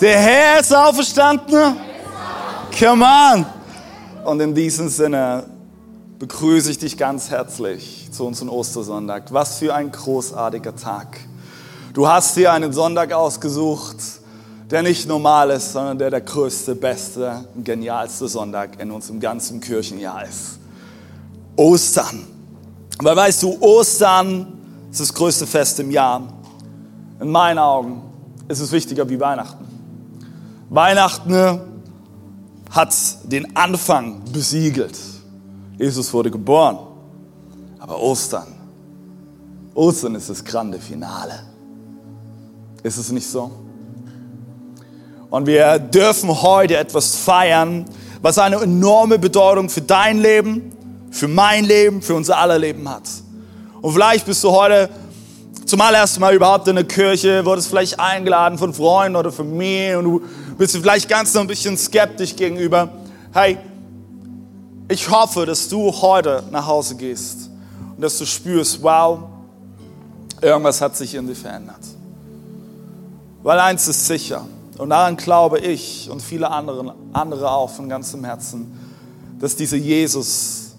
Der Herr ist auferstanden. Come on. Und in diesem Sinne begrüße ich dich ganz herzlich zu unserem Ostersonntag. Was für ein großartiger Tag. Du hast dir einen Sonntag ausgesucht, der nicht normal ist, sondern der der größte, beste, genialste Sonntag in unserem ganzen Kirchenjahr ist. Ostern. Weil weißt du, Ostern ist das größte Fest im Jahr. In meinen Augen ist es wichtiger wie Weihnachten. Weihnachten hat den Anfang besiegelt. Jesus wurde geboren. Aber Ostern, Ostern ist das grande Finale. Ist es nicht so? Und wir dürfen heute etwas feiern, was eine enorme Bedeutung für dein Leben, für mein Leben, für unser aller Leben hat. Und vielleicht bist du heute zum allerersten Mal überhaupt in der Kirche, wurdest vielleicht eingeladen von Freunden oder Familie und du bist vielleicht ganz noch ein bisschen skeptisch gegenüber. Hey, ich hoffe, dass du heute nach Hause gehst und dass du spürst, wow, irgendwas hat sich in dir verändert. Weil eins ist sicher, und daran glaube ich und viele andere, andere auch von ganzem Herzen, dass dieser Jesus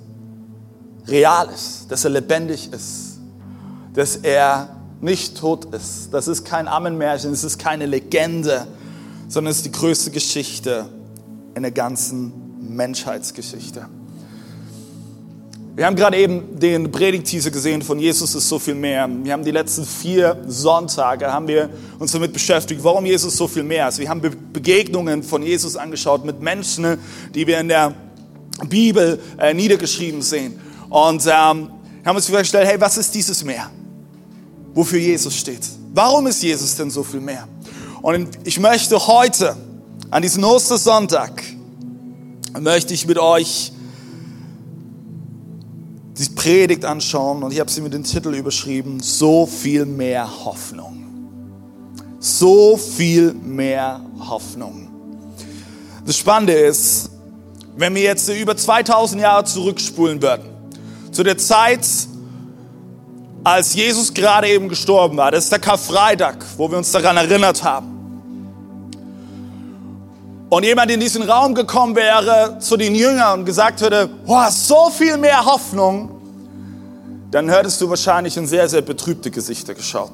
real ist, dass er lebendig ist, dass er nicht tot ist. Das ist kein Ammenmärchen, es ist keine Legende, sondern es ist die größte Geschichte in der ganzen Menschheitsgeschichte. Wir haben gerade eben den Predigtteaser gesehen von Jesus ist so viel mehr. Wir haben die letzten vier Sonntage haben wir uns damit beschäftigt, warum Jesus so viel mehr ist. Wir haben Begegnungen von Jesus angeschaut mit Menschen, die wir in der Bibel äh, niedergeschrieben sehen. Und ähm, haben uns vorgestellt, hey, was ist dieses Meer? wofür Jesus steht. Warum ist Jesus denn so viel mehr? Und ich möchte heute, an diesem Ostersonntag, möchte ich mit euch die Predigt anschauen und ich habe sie mit dem Titel überschrieben, so viel mehr Hoffnung. So viel mehr Hoffnung. Das Spannende ist, wenn wir jetzt über 2000 Jahre zurückspulen würden, zu der Zeit, als Jesus gerade eben gestorben war. Das ist der Karfreitag, wo wir uns daran erinnert haben. Und jemand in diesen Raum gekommen wäre zu den Jüngern und gesagt hätte, oh, so viel mehr Hoffnung, dann hättest du wahrscheinlich in sehr, sehr betrübte Gesichter geschaut.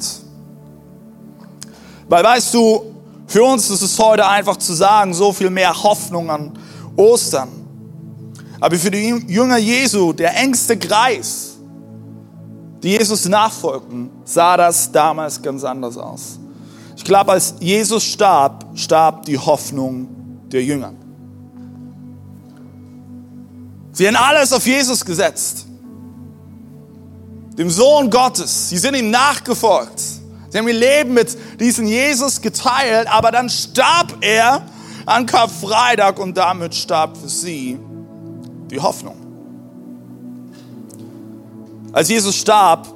Weil weißt du, für uns ist es heute einfach zu sagen, so viel mehr Hoffnung an Ostern. Aber für die Jünger Jesu, der engste Kreis, die Jesus nachfolgten, sah das damals ganz anders aus. Ich glaube, als Jesus starb, starb die Hoffnung der Jünger. Sie haben alles auf Jesus gesetzt, dem Sohn Gottes. Sie sind ihm nachgefolgt. Sie haben ihr Leben mit diesem Jesus geteilt, aber dann starb er an Karfreitag und damit starb für sie die Hoffnung. Als Jesus starb,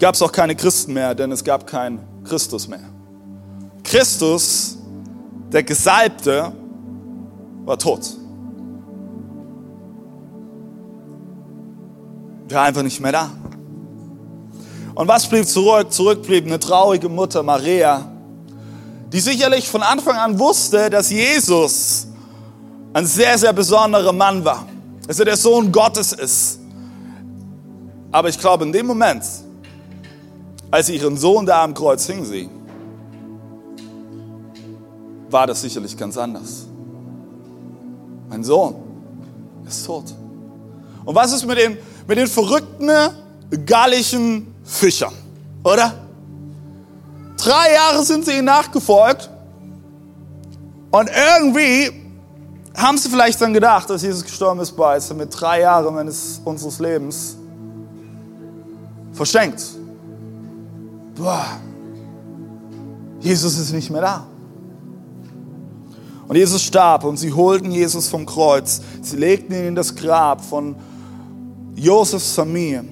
gab es auch keine Christen mehr, denn es gab keinen Christus mehr. Christus, der Gesalbte, war tot. War einfach nicht mehr da. Und was blieb zurück? Zurück blieb eine traurige Mutter, Maria, die sicherlich von Anfang an wusste, dass Jesus ein sehr, sehr besonderer Mann war. Dass er der Sohn Gottes ist. Aber ich glaube, in dem Moment, als sie ihren Sohn da am Kreuz hing sie, war das sicherlich ganz anders. Mein Sohn ist tot. Und was ist mit den, mit den verrückten gallischen Fischern, oder? Drei Jahre sind sie ihnen nachgefolgt und irgendwie haben sie vielleicht dann gedacht, dass Jesus gestorben ist, bei mit drei Jahren meines, unseres Lebens verschenkt. Boah, Jesus ist nicht mehr da. Und Jesus starb und sie holten Jesus vom Kreuz. Sie legten ihn in das Grab von Josefs Familie.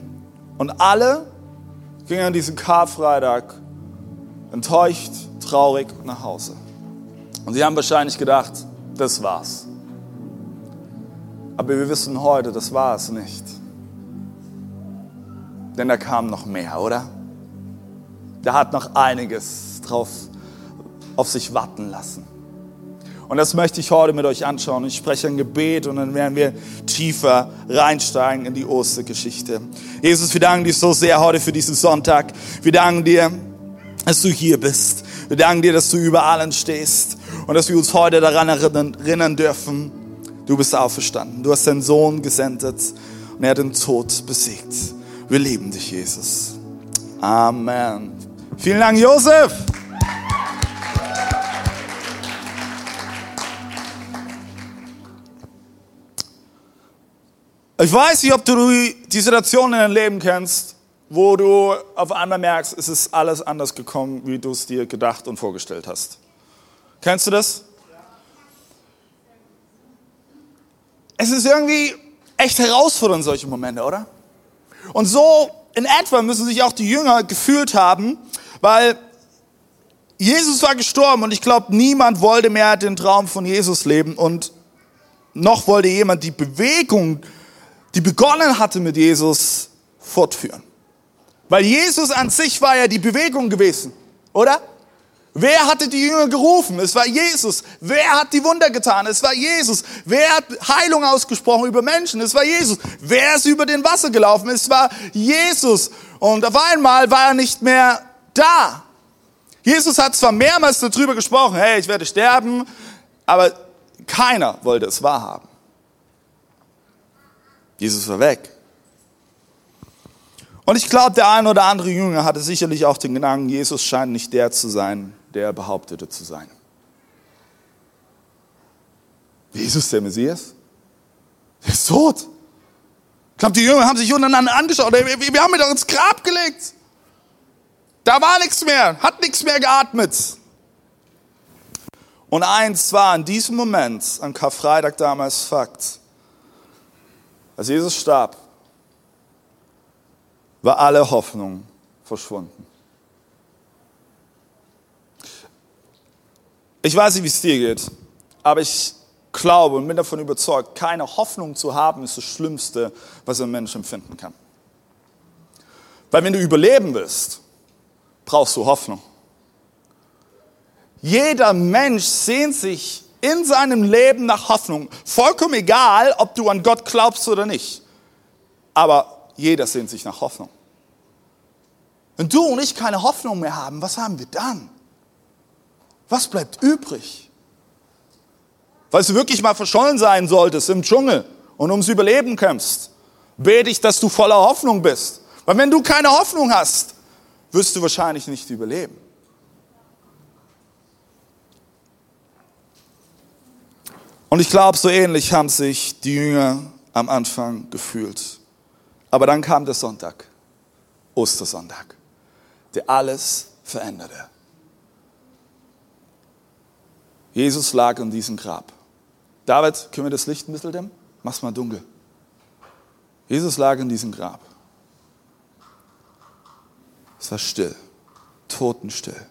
Und alle gingen an diesem Karfreitag enttäuscht, traurig nach Hause. Und sie haben wahrscheinlich gedacht, das war's. Aber wir wissen heute, das war es nicht. Denn da kam noch mehr, oder? Da hat noch einiges drauf auf sich warten lassen. Und das möchte ich heute mit euch anschauen. Ich spreche ein Gebet und dann werden wir tiefer reinsteigen in die Ostergeschichte. Jesus, wir danken dir so sehr heute für diesen Sonntag. Wir danken dir, dass du hier bist. Wir danken dir, dass du über allen stehst und dass wir uns heute daran erinnern dürfen, du bist auferstanden. Du hast deinen Sohn gesendet und er hat den Tod besiegt. Wir lieben dich, Jesus. Amen. Vielen Dank, Josef. Ich weiß nicht, ob du die Situation in deinem Leben kennst, wo du auf einmal merkst, es ist alles anders gekommen, wie du es dir gedacht und vorgestellt hast. Kennst du das? Es ist irgendwie echt herausfordernd, solche Momente, oder? Und so in etwa müssen sich auch die Jünger gefühlt haben, weil Jesus war gestorben und ich glaube, niemand wollte mehr den Traum von Jesus leben und noch wollte jemand die Bewegung die begonnen hatte mit Jesus, fortführen. Weil Jesus an sich war ja die Bewegung gewesen, oder? Wer hatte die Jünger gerufen? Es war Jesus. Wer hat die Wunder getan? Es war Jesus. Wer hat Heilung ausgesprochen über Menschen? Es war Jesus. Wer ist über den Wasser gelaufen? Es war Jesus. Und auf einmal war er nicht mehr da. Jesus hat zwar mehrmals darüber gesprochen, hey, ich werde sterben, aber keiner wollte es wahrhaben. Jesus war weg. Und ich glaube, der ein oder andere Jünger hatte sicherlich auch den Gedanken, Jesus scheint nicht der zu sein, der er behauptete zu sein. Jesus, der Messias? Der ist tot. Ich glaube, die Jünger haben sich untereinander angeschaut. Wir haben ihn doch ins Grab gelegt. Da war nichts mehr, hat nichts mehr geatmet. Und eins war in diesem Moment, an Karfreitag damals Fakt. Als Jesus starb, war alle Hoffnung verschwunden. Ich weiß nicht, wie es dir geht, aber ich glaube und bin davon überzeugt, keine Hoffnung zu haben, ist das Schlimmste, was ein Mensch empfinden kann. Weil wenn du überleben willst, brauchst du Hoffnung. Jeder Mensch sehnt sich in seinem Leben nach Hoffnung. Vollkommen egal, ob du an Gott glaubst oder nicht. Aber jeder sehnt sich nach Hoffnung. Wenn du und ich keine Hoffnung mehr haben, was haben wir dann? Was bleibt übrig? Falls du wirklich mal verschollen sein solltest im Dschungel und ums Überleben kämpfst, bete ich, dass du voller Hoffnung bist. Weil wenn du keine Hoffnung hast, wirst du wahrscheinlich nicht überleben. Und ich glaube, so ähnlich haben sich die Jünger am Anfang gefühlt. Aber dann kam der Sonntag, Ostersonntag, der alles veränderte. Jesus lag in diesem Grab. David, können wir das Licht ein bisschen dämmen? Mach's mal dunkel. Jesus lag in diesem Grab. Es war still, totenstill.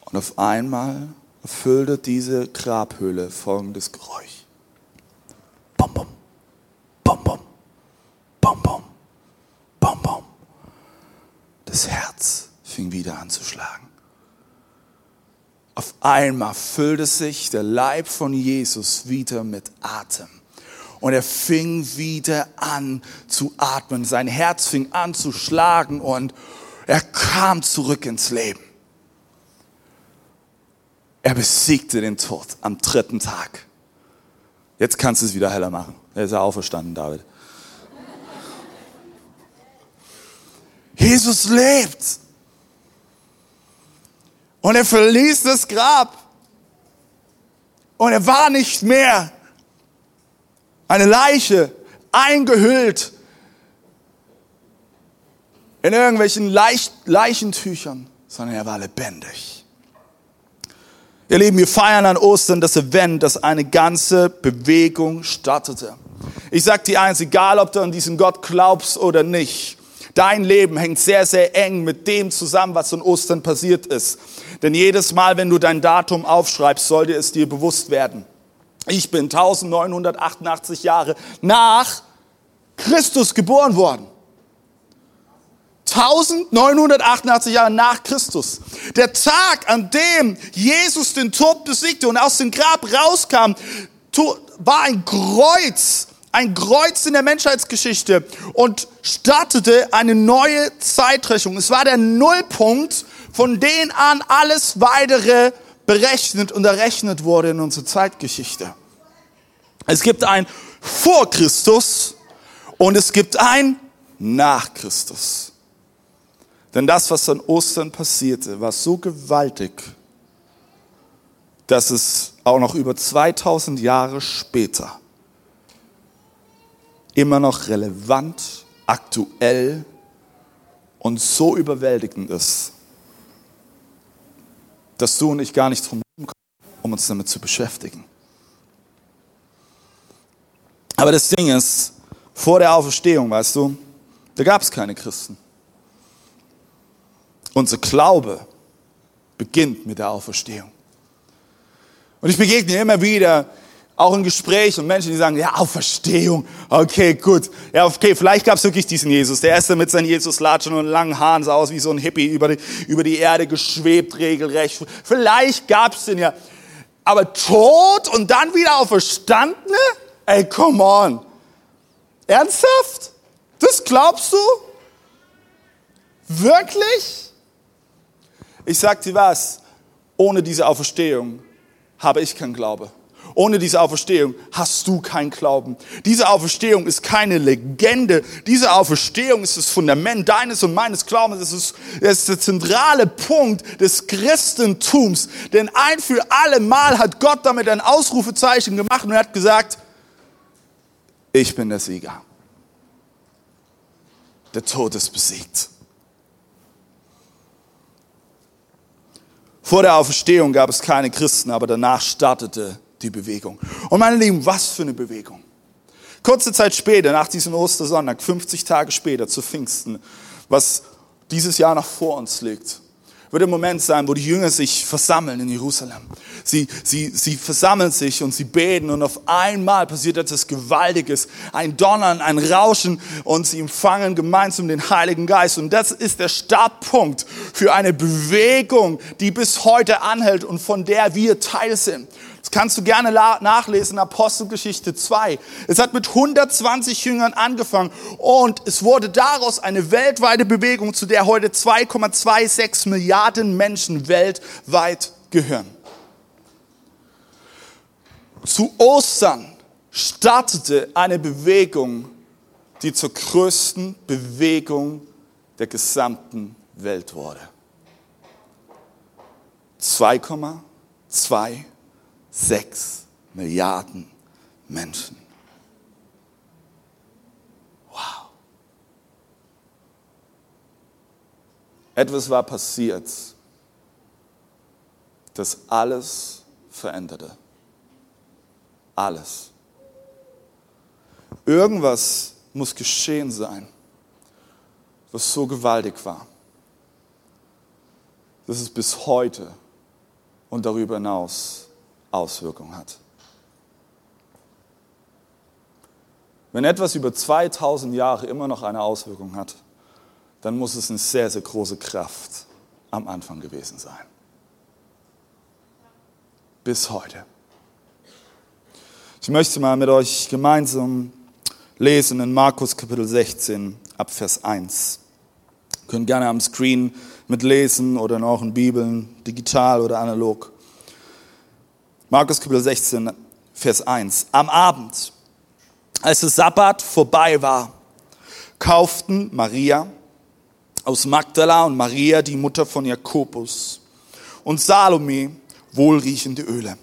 Und auf einmal erfüllte diese Grabhöhle folgendes Geräusch. Bom, bom, bom, bom, bom, bom, bom, bom. Das Herz fing wieder an zu schlagen. Auf einmal füllte sich der Leib von Jesus wieder mit Atem. Und er fing wieder an zu atmen. Sein Herz fing an zu schlagen und er kam zurück ins Leben. Er besiegte den Tod am dritten Tag. Jetzt kannst du es wieder heller machen. Er ist ja auferstanden, David. Jesus lebt. Und er verließ das Grab. Und er war nicht mehr eine Leiche, eingehüllt in irgendwelchen Leich Leichentüchern, sondern er war lebendig. Ihr Lieben, wir feiern an Ostern das Event, das eine ganze Bewegung startete. Ich sag dir eins, egal ob du an diesen Gott glaubst oder nicht, dein Leben hängt sehr, sehr eng mit dem zusammen, was an Ostern passiert ist. Denn jedes Mal, wenn du dein Datum aufschreibst, sollte es dir bewusst werden. Ich bin 1988 Jahre nach Christus geboren worden. 1988 Jahre nach Christus. Der Tag, an dem Jesus den Tod besiegte und aus dem Grab rauskam, war ein Kreuz, ein Kreuz in der Menschheitsgeschichte und startete eine neue Zeitrechnung. Es war der Nullpunkt, von dem an alles weitere berechnet und errechnet wurde in unserer Zeitgeschichte. Es gibt ein vor Christus und es gibt ein nach Christus. Denn das, was an Ostern passierte, war so gewaltig, dass es auch noch über 2000 Jahre später immer noch relevant, aktuell und so überwältigend ist, dass du und ich gar nicht drum kommen, um uns damit zu beschäftigen. Aber das Ding ist, vor der Auferstehung, weißt du, da gab es keine Christen. Unser Glaube beginnt mit der Auferstehung. Und ich begegne immer wieder, auch in Gesprächen, Menschen, die sagen, ja, Auferstehung, okay, gut. Ja, okay, vielleicht gab es wirklich diesen Jesus. Der erste mit seinen Jesus-Latschen und langen Haaren sah aus wie so ein Hippie über die, über die Erde geschwebt, regelrecht. Vielleicht gab es den ja. Aber tot und dann wieder auferstandene? Ey, come on. Ernsthaft? Das glaubst du? Wirklich? Ich sag dir was, ohne diese Auferstehung habe ich keinen Glaube. Ohne diese Auferstehung hast du keinen Glauben. Diese Auferstehung ist keine Legende. Diese Auferstehung ist das Fundament deines und meines Glaubens. Es ist, ist der zentrale Punkt des Christentums. Denn ein für alle Mal hat Gott damit ein Ausrufezeichen gemacht und hat gesagt, ich bin der Sieger. Der Tod ist besiegt. Vor der Auferstehung gab es keine Christen, aber danach startete die Bewegung. Und meine Lieben, was für eine Bewegung. Kurze Zeit später, nach diesem Ostersonntag, 50 Tage später zu Pfingsten, was dieses Jahr noch vor uns liegt, wird der Moment sein, wo die Jünger sich versammeln in Jerusalem. Sie, sie, sie versammeln sich und sie beten und auf einmal passiert etwas Gewaltiges. Ein Donnern, ein Rauschen und sie empfangen gemeinsam den Heiligen Geist. Und das ist der Startpunkt für eine Bewegung, die bis heute anhält und von der wir Teil sind. Das kannst du gerne nachlesen, Apostelgeschichte 2. Es hat mit 120 Jüngern angefangen und es wurde daraus eine weltweite Bewegung, zu der heute 2,26 Milliarden Menschen weltweit gehören. Zu Ostern startete eine Bewegung, die zur größten Bewegung der gesamten Welt wurde. 2,2 Sechs Milliarden Menschen. Wow. Etwas war passiert, das alles veränderte. Alles. Irgendwas muss geschehen sein, was so gewaltig war, dass es bis heute und darüber hinaus Auswirkung hat. Wenn etwas über 2000 Jahre immer noch eine Auswirkung hat, dann muss es eine sehr, sehr große Kraft am Anfang gewesen sein. Bis heute. Ich möchte mal mit euch gemeinsam lesen in Markus Kapitel 16 ab Vers 1. Ihr könnt gerne am Screen mitlesen oder in euren Bibeln, digital oder analog. Markus Kapitel 16, Vers 1. Am Abend, als der Sabbat vorbei war, kauften Maria aus Magdala und Maria, die Mutter von Jakobus, und Salome wohlriechende Öle,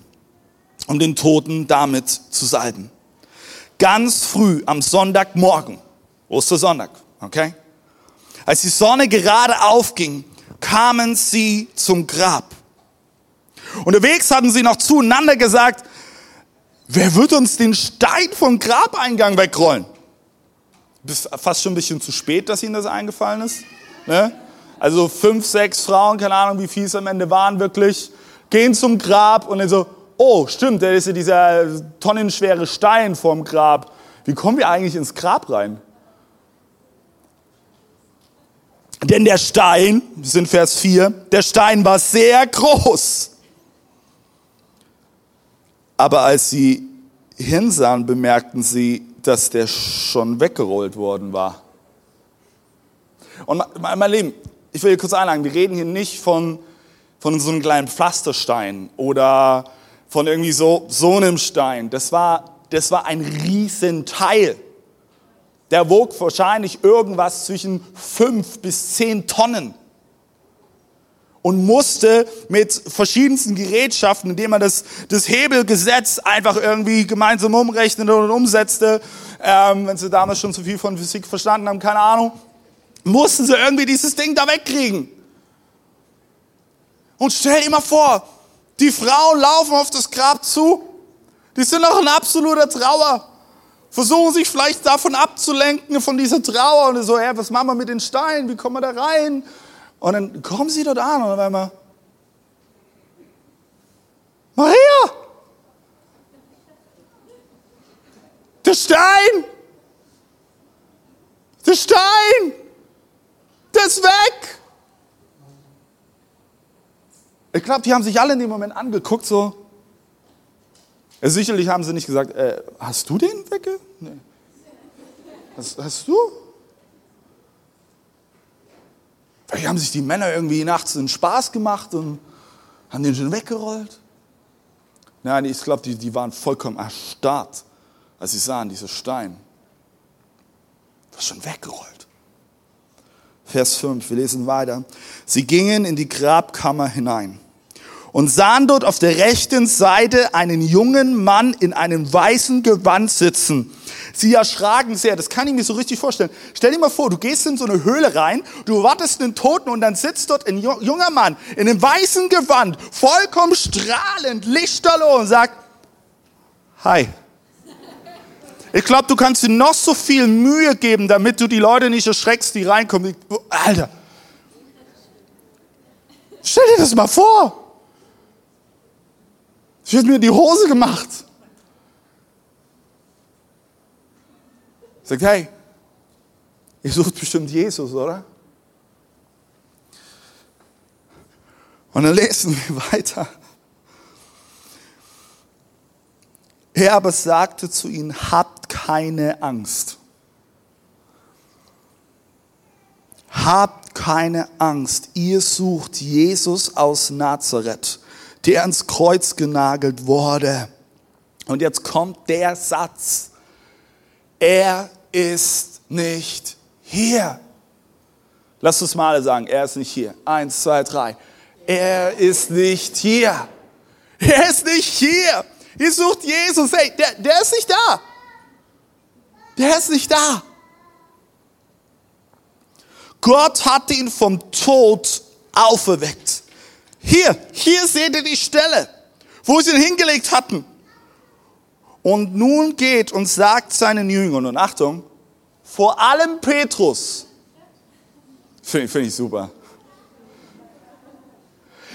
um den Toten damit zu salben. Ganz früh am Sonntagmorgen, Ostersonntag, okay? Als die Sonne gerade aufging, kamen sie zum Grab Unterwegs hatten sie noch zueinander gesagt, wer wird uns den Stein vom Grabeingang wegrollen? Fast schon ein bisschen zu spät, dass ihnen das eingefallen ist. Ne? Also fünf, sechs Frauen, keine Ahnung, wie viel es am Ende waren wirklich, gehen zum Grab und dann so, oh, stimmt, da ist ja dieser tonnenschwere Stein vorm Grab. Wie kommen wir eigentlich ins Grab rein? Denn der Stein, das sind Vers 4, der Stein war sehr groß. Aber als sie hinsahen, bemerkten sie, dass der schon weggerollt worden war. Und mein Lieben, ich will hier kurz einladen, wir reden hier nicht von, von so einem kleinen Pflasterstein oder von irgendwie so, so einem Stein. Das war, das war ein Riesenteil. Der wog wahrscheinlich irgendwas zwischen fünf bis zehn Tonnen und musste mit verschiedensten Gerätschaften, indem man das, das Hebelgesetz einfach irgendwie gemeinsam umrechnete und umsetzte, ähm, wenn sie damals schon zu viel von Physik verstanden haben, keine Ahnung, mussten sie irgendwie dieses Ding da wegkriegen. Und stell dir mal vor, die Frauen laufen auf das Grab zu, die sind noch in absoluter Trauer versuchen sich vielleicht davon abzulenken, von dieser Trauer und so, hey, was machen wir mit den Steinen, wie kommen wir da rein? Und dann kommen sie dort an und auf einmal, Maria, der Stein, der Stein, der ist weg. Ich glaube, die haben sich alle in dem Moment angeguckt, so, sicherlich haben sie nicht gesagt, äh, hast du den wegge... Nee. Hast, hast du? Vielleicht haben sich die Männer irgendwie nachts einen Spaß gemacht und haben den schon weggerollt. Nein, ich glaube, die, die waren vollkommen erstarrt, als sie sahen, dieser Stein. War schon weggerollt. Vers 5, wir lesen weiter. Sie gingen in die Grabkammer hinein und sahen dort auf der rechten Seite einen jungen Mann in einem weißen Gewand sitzen. Sie erschraken sehr, das kann ich mir so richtig vorstellen. Stell dir mal vor, du gehst in so eine Höhle rein, du wartest einen Toten und dann sitzt dort ein junger Mann in einem weißen Gewand, vollkommen strahlend, lichterloh und sagt, hi. Ich glaube, du kannst dir noch so viel Mühe geben, damit du die Leute nicht erschreckst, die reinkommen. Alter, stell dir das mal vor. Ich hätte mir die Hose gemacht. Sagt, hey, ihr sucht bestimmt Jesus, oder? Und dann lesen wir weiter. Er aber sagte zu ihnen, habt keine Angst. Habt keine Angst. Ihr sucht Jesus aus Nazareth der ans Kreuz genagelt wurde. Und jetzt kommt der Satz, er ist nicht hier. Lass uns mal sagen, er ist nicht hier. Eins, zwei, drei. Er ist nicht hier. Er ist nicht hier. Ihr sucht Jesus. Hey, der, der ist nicht da. Der ist nicht da. Gott hat ihn vom Tod auferweckt. Hier, hier seht ihr die Stelle, wo sie ihn hingelegt hatten. Und nun geht und sagt seinen Jüngern, und Achtung, vor allem Petrus, finde ich, find ich super.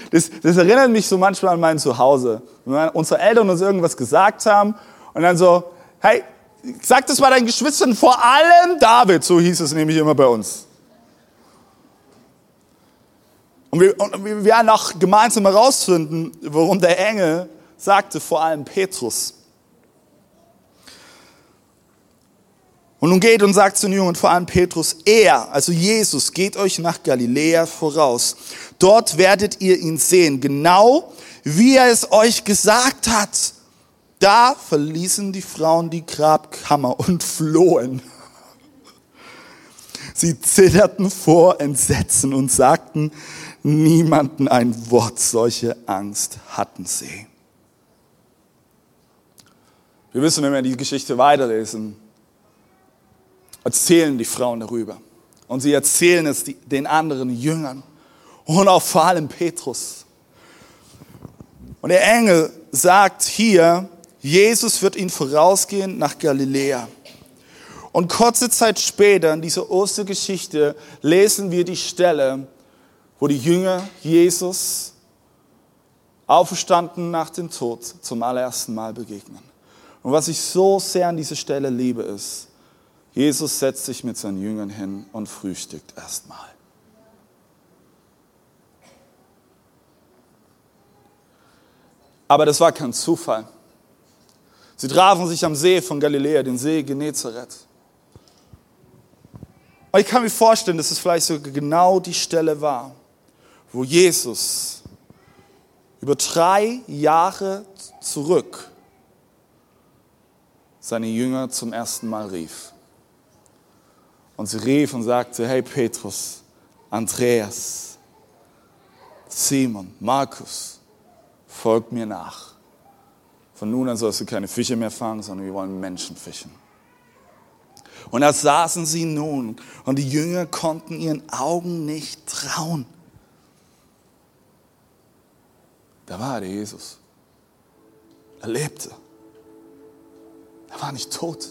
Das, das, erinnert mich so manchmal an mein Zuhause. Wenn unsere Eltern uns irgendwas gesagt haben und dann so, hey, sag das mal deinen Geschwistern, vor allem David, so hieß es nämlich immer bei uns. Und wir, und wir werden auch gemeinsam herausfinden, warum der Engel sagte, vor allem Petrus. Und nun geht und sagt zu den Jungen, vor allem Petrus, er, also Jesus, geht euch nach Galiläa voraus. Dort werdet ihr ihn sehen, genau wie er es euch gesagt hat. Da verließen die Frauen die Grabkammer und flohen. Sie zitterten vor Entsetzen und sagten, niemanden ein Wort. Solche Angst hatten sie. Wir wissen, wenn wir die Geschichte weiterlesen, erzählen die Frauen darüber. Und sie erzählen es den anderen Jüngern und auch vor allem Petrus. Und der Engel sagt hier, Jesus wird ihn vorausgehen nach Galiläa. Und kurze Zeit später in dieser Ostergeschichte lesen wir die Stelle, wo die Jünger Jesus auferstanden nach dem Tod zum allerersten Mal begegnen. Und was ich so sehr an dieser Stelle liebe, ist, Jesus setzt sich mit seinen Jüngern hin und frühstückt erstmal. Aber das war kein Zufall. Sie trafen sich am See von Galiläa, den See Genezareth. Und ich kann mir vorstellen, dass es vielleicht sogar genau die Stelle war, wo Jesus über drei Jahre zurück seine Jünger zum ersten Mal rief. Und sie rief und sagte, hey Petrus, Andreas, Simon, Markus, folgt mir nach. Von nun an sollst du keine Fische mehr fangen, sondern wir wollen Menschen fischen. Und da saßen sie nun und die Jünger konnten ihren Augen nicht trauen. Da war der Jesus. Er lebte. Er war nicht tot.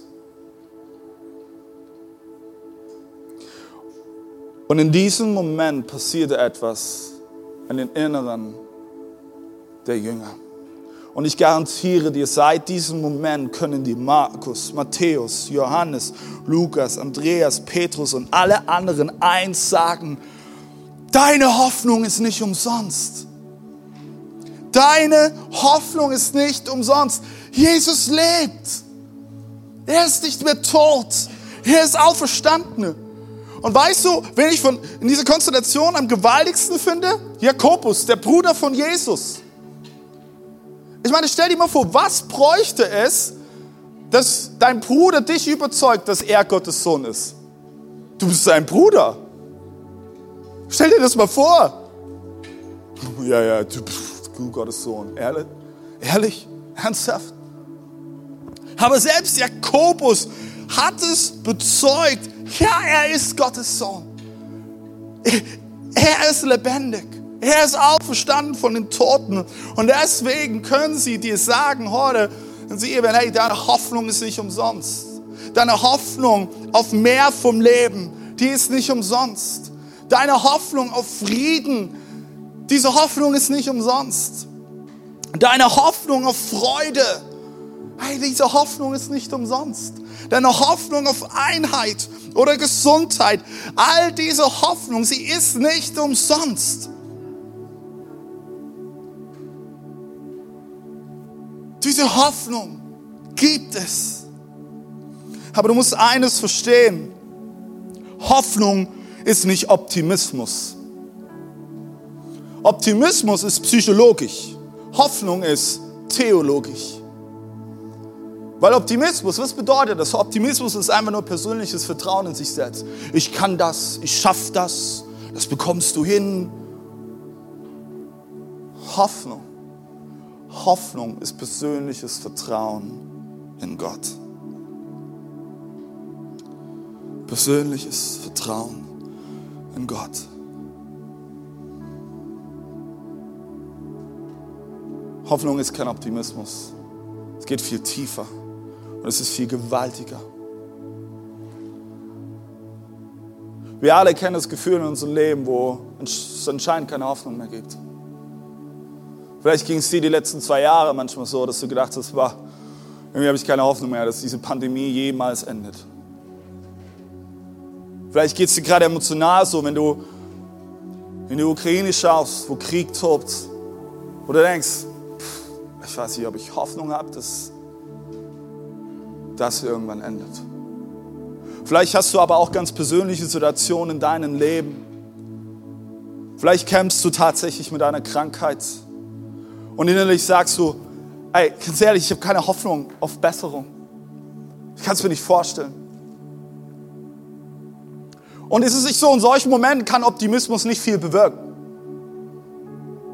Und in diesem Moment passierte etwas in den Inneren der Jünger. Und ich garantiere dir, seit diesem Moment können die Markus, Matthäus, Johannes, Lukas, Andreas, Petrus und alle anderen eins sagen, deine Hoffnung ist nicht umsonst. Deine Hoffnung ist nicht umsonst. Jesus lebt. Er ist nicht mehr tot. Er ist auferstanden. Und weißt du, wen ich von, in dieser Konstellation am gewaltigsten finde? Jakobus, der Bruder von Jesus. Ich meine, stell dir mal vor, was bräuchte es, dass dein Bruder dich überzeugt, dass er Gottes Sohn ist? Du bist sein Bruder. Stell dir das mal vor. Ja, ja, du, du Gottes Sohn. Ehrlich? Ehrlich? Ernsthaft? Aber selbst Jakobus hat es bezeugt. Ja, er ist Gottes Sohn. Er ist lebendig. Er ist auferstanden von den Toten. Und deswegen können sie dir sagen heute, wenn sie eben, hey, deine Hoffnung ist nicht umsonst. Deine Hoffnung auf mehr vom Leben, die ist nicht umsonst. Deine Hoffnung auf Frieden, diese Hoffnung ist nicht umsonst. Deine Hoffnung auf Freude, hey, diese Hoffnung ist nicht umsonst. Deine Hoffnung auf Einheit oder Gesundheit, all diese Hoffnung, sie ist nicht umsonst. Diese Hoffnung gibt es. Aber du musst eines verstehen. Hoffnung ist nicht Optimismus. Optimismus ist psychologisch. Hoffnung ist theologisch. Weil Optimismus, was bedeutet das? Optimismus ist einfach nur persönliches Vertrauen in sich selbst. Ich kann das, ich schaffe das, das bekommst du hin. Hoffnung Hoffnung ist persönliches Vertrauen in Gott. Persönliches Vertrauen in Gott. Hoffnung ist kein Optimismus. Es geht viel tiefer und es ist viel gewaltiger. Wir alle kennen das Gefühl in unserem Leben, wo es anscheinend keine Hoffnung mehr gibt. Vielleicht ging es dir die letzten zwei Jahre manchmal so, dass du gedacht hast, wow, irgendwie habe ich keine Hoffnung mehr, dass diese Pandemie jemals endet. Vielleicht geht es dir gerade emotional so, wenn du in die Ukraine schaust, wo Krieg tobt, wo du denkst, ich weiß nicht, ob ich Hoffnung habe, dass das irgendwann endet. Vielleicht hast du aber auch ganz persönliche Situationen in deinem Leben. Vielleicht kämpfst du tatsächlich mit einer Krankheit. Und innerlich sagst du, ey, ganz ehrlich, ich habe keine Hoffnung auf Besserung. Ich kann es mir nicht vorstellen. Und ist es nicht so, in solchen Momenten kann Optimismus nicht viel bewirken.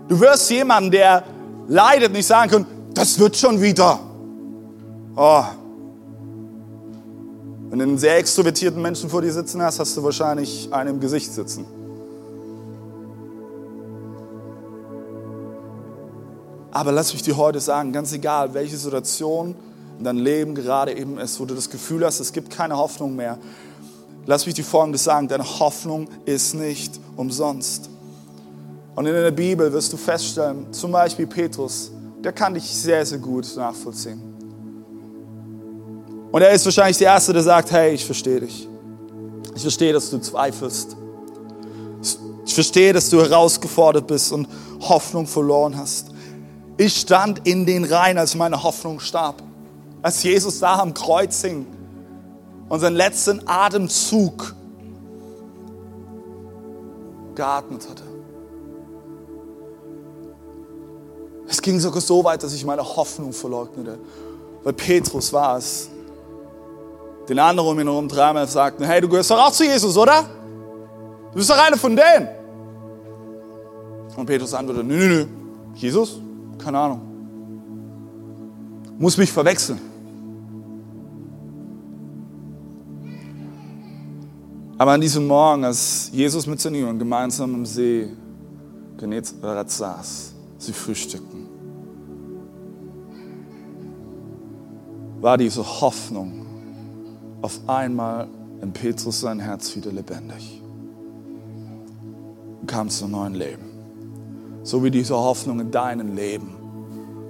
Du wirst jemanden, der leidet, nicht sagen können, das wird schon wieder. Oh. Wenn du einen sehr extrovertierten Menschen vor dir sitzen hast, hast du wahrscheinlich einen im Gesicht sitzen. Aber lass mich dir heute sagen, ganz egal, welche Situation in deinem Leben gerade eben ist, wo du das Gefühl hast, es gibt keine Hoffnung mehr, lass mich dir Folgendes sagen, deine Hoffnung ist nicht umsonst. Und in der Bibel wirst du feststellen, zum Beispiel Petrus, der kann dich sehr, sehr gut nachvollziehen. Und er ist wahrscheinlich der Erste, der sagt, hey, ich verstehe dich. Ich verstehe, dass du zweifelst. Ich verstehe, dass du herausgefordert bist und Hoffnung verloren hast. Ich stand in den Reihen, als meine Hoffnung starb. Als Jesus da am Kreuz hing und seinen letzten Atemzug geatmet hatte. Es ging sogar so weit, dass ich meine Hoffnung verleugnete. Weil Petrus war es, den anderen um ihn herum dreimal sagten, hey, du gehörst doch auch zu Jesus, oder? Du bist doch einer von denen. Und Petrus antwortete, nö, nö, nö, Jesus? Keine Ahnung. Muss mich verwechseln. Aber an diesem Morgen, als Jesus mit seinen Jüngern gemeinsam am See Genezareth saß, sie frühstückten, war diese Hoffnung auf einmal in Petrus sein Herz wieder lebendig und kam zu neuen Leben. So wie diese Hoffnung in deinem Leben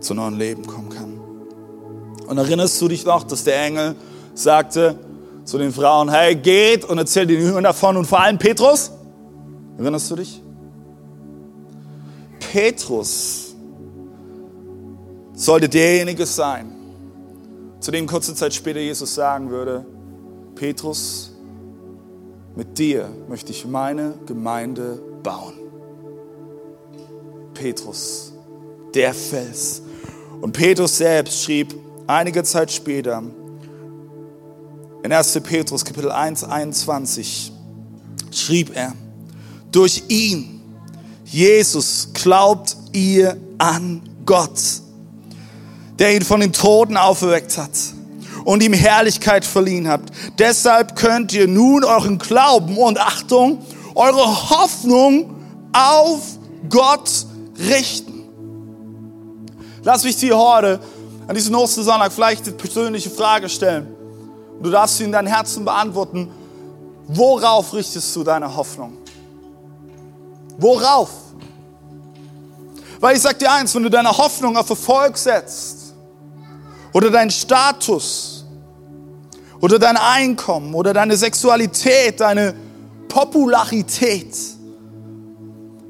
zu neuen Leben kommen kann. Und erinnerst du dich noch, dass der Engel sagte zu den Frauen, hey, geht und erzählt den Jüngern davon und vor allem Petrus? Erinnerst du dich? Petrus sollte derjenige sein, zu dem kurze Zeit später Jesus sagen würde, Petrus, mit dir möchte ich meine Gemeinde bauen. Petrus, der Fels. Und Petrus selbst schrieb einige Zeit später in 1. Petrus Kapitel 1, 21, schrieb er, durch ihn, Jesus, glaubt ihr an Gott, der ihn von den Toten auferweckt hat und ihm Herrlichkeit verliehen habt. Deshalb könnt ihr nun euren Glauben und Achtung, eure Hoffnung auf Gott richten. Lass mich dir heute an diesem Ostersonntag vielleicht eine persönliche Frage stellen. Du darfst sie in dein Herzen beantworten. Worauf richtest du deine Hoffnung? Worauf? Weil ich sag dir eins, wenn du deine Hoffnung auf Erfolg setzt oder deinen Status oder dein Einkommen oder deine Sexualität, deine Popularität.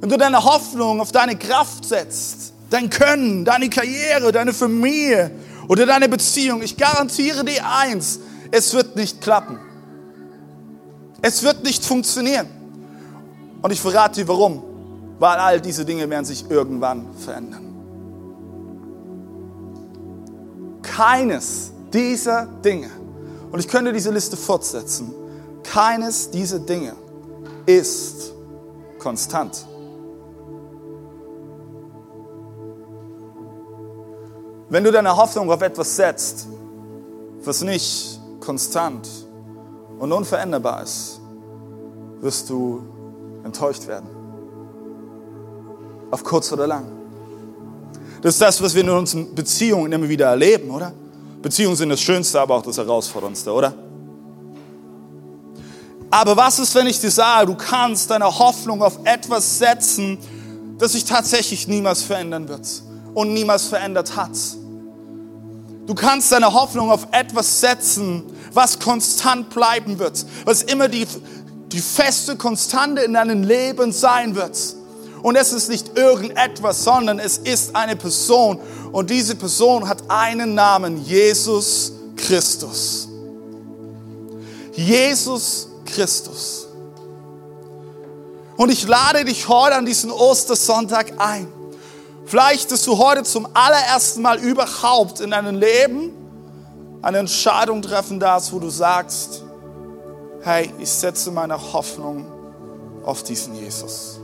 Wenn du deine Hoffnung auf deine Kraft setzt, dein Können, deine Karriere, deine Familie oder deine Beziehung, ich garantiere dir eins, es wird nicht klappen. Es wird nicht funktionieren. Und ich verrate dir warum. Weil all diese Dinge werden sich irgendwann verändern. Keines dieser Dinge und ich könnte diese Liste fortsetzen. Keines dieser Dinge ist konstant. Wenn du deine Hoffnung auf etwas setzt, was nicht konstant und unveränderbar ist, wirst du enttäuscht werden. Auf kurz oder lang. Das ist das, was wir in unseren Beziehungen immer wieder erleben, oder? Beziehungen sind das Schönste, aber auch das Herausforderndste, oder? Aber was ist, wenn ich dir sage, du kannst deine Hoffnung auf etwas setzen, das sich tatsächlich niemals verändern wird und niemals verändert hat? Du kannst deine Hoffnung auf etwas setzen, was konstant bleiben wird, was immer die, die feste Konstante in deinem Leben sein wird. Und es ist nicht irgendetwas, sondern es ist eine Person. Und diese Person hat einen Namen, Jesus Christus. Jesus Christus. Und ich lade dich heute an diesen Ostersonntag ein. Vielleicht, dass du heute zum allerersten Mal überhaupt in deinem Leben eine Entscheidung treffen darfst, wo du sagst, hey, ich setze meine Hoffnung auf diesen Jesus.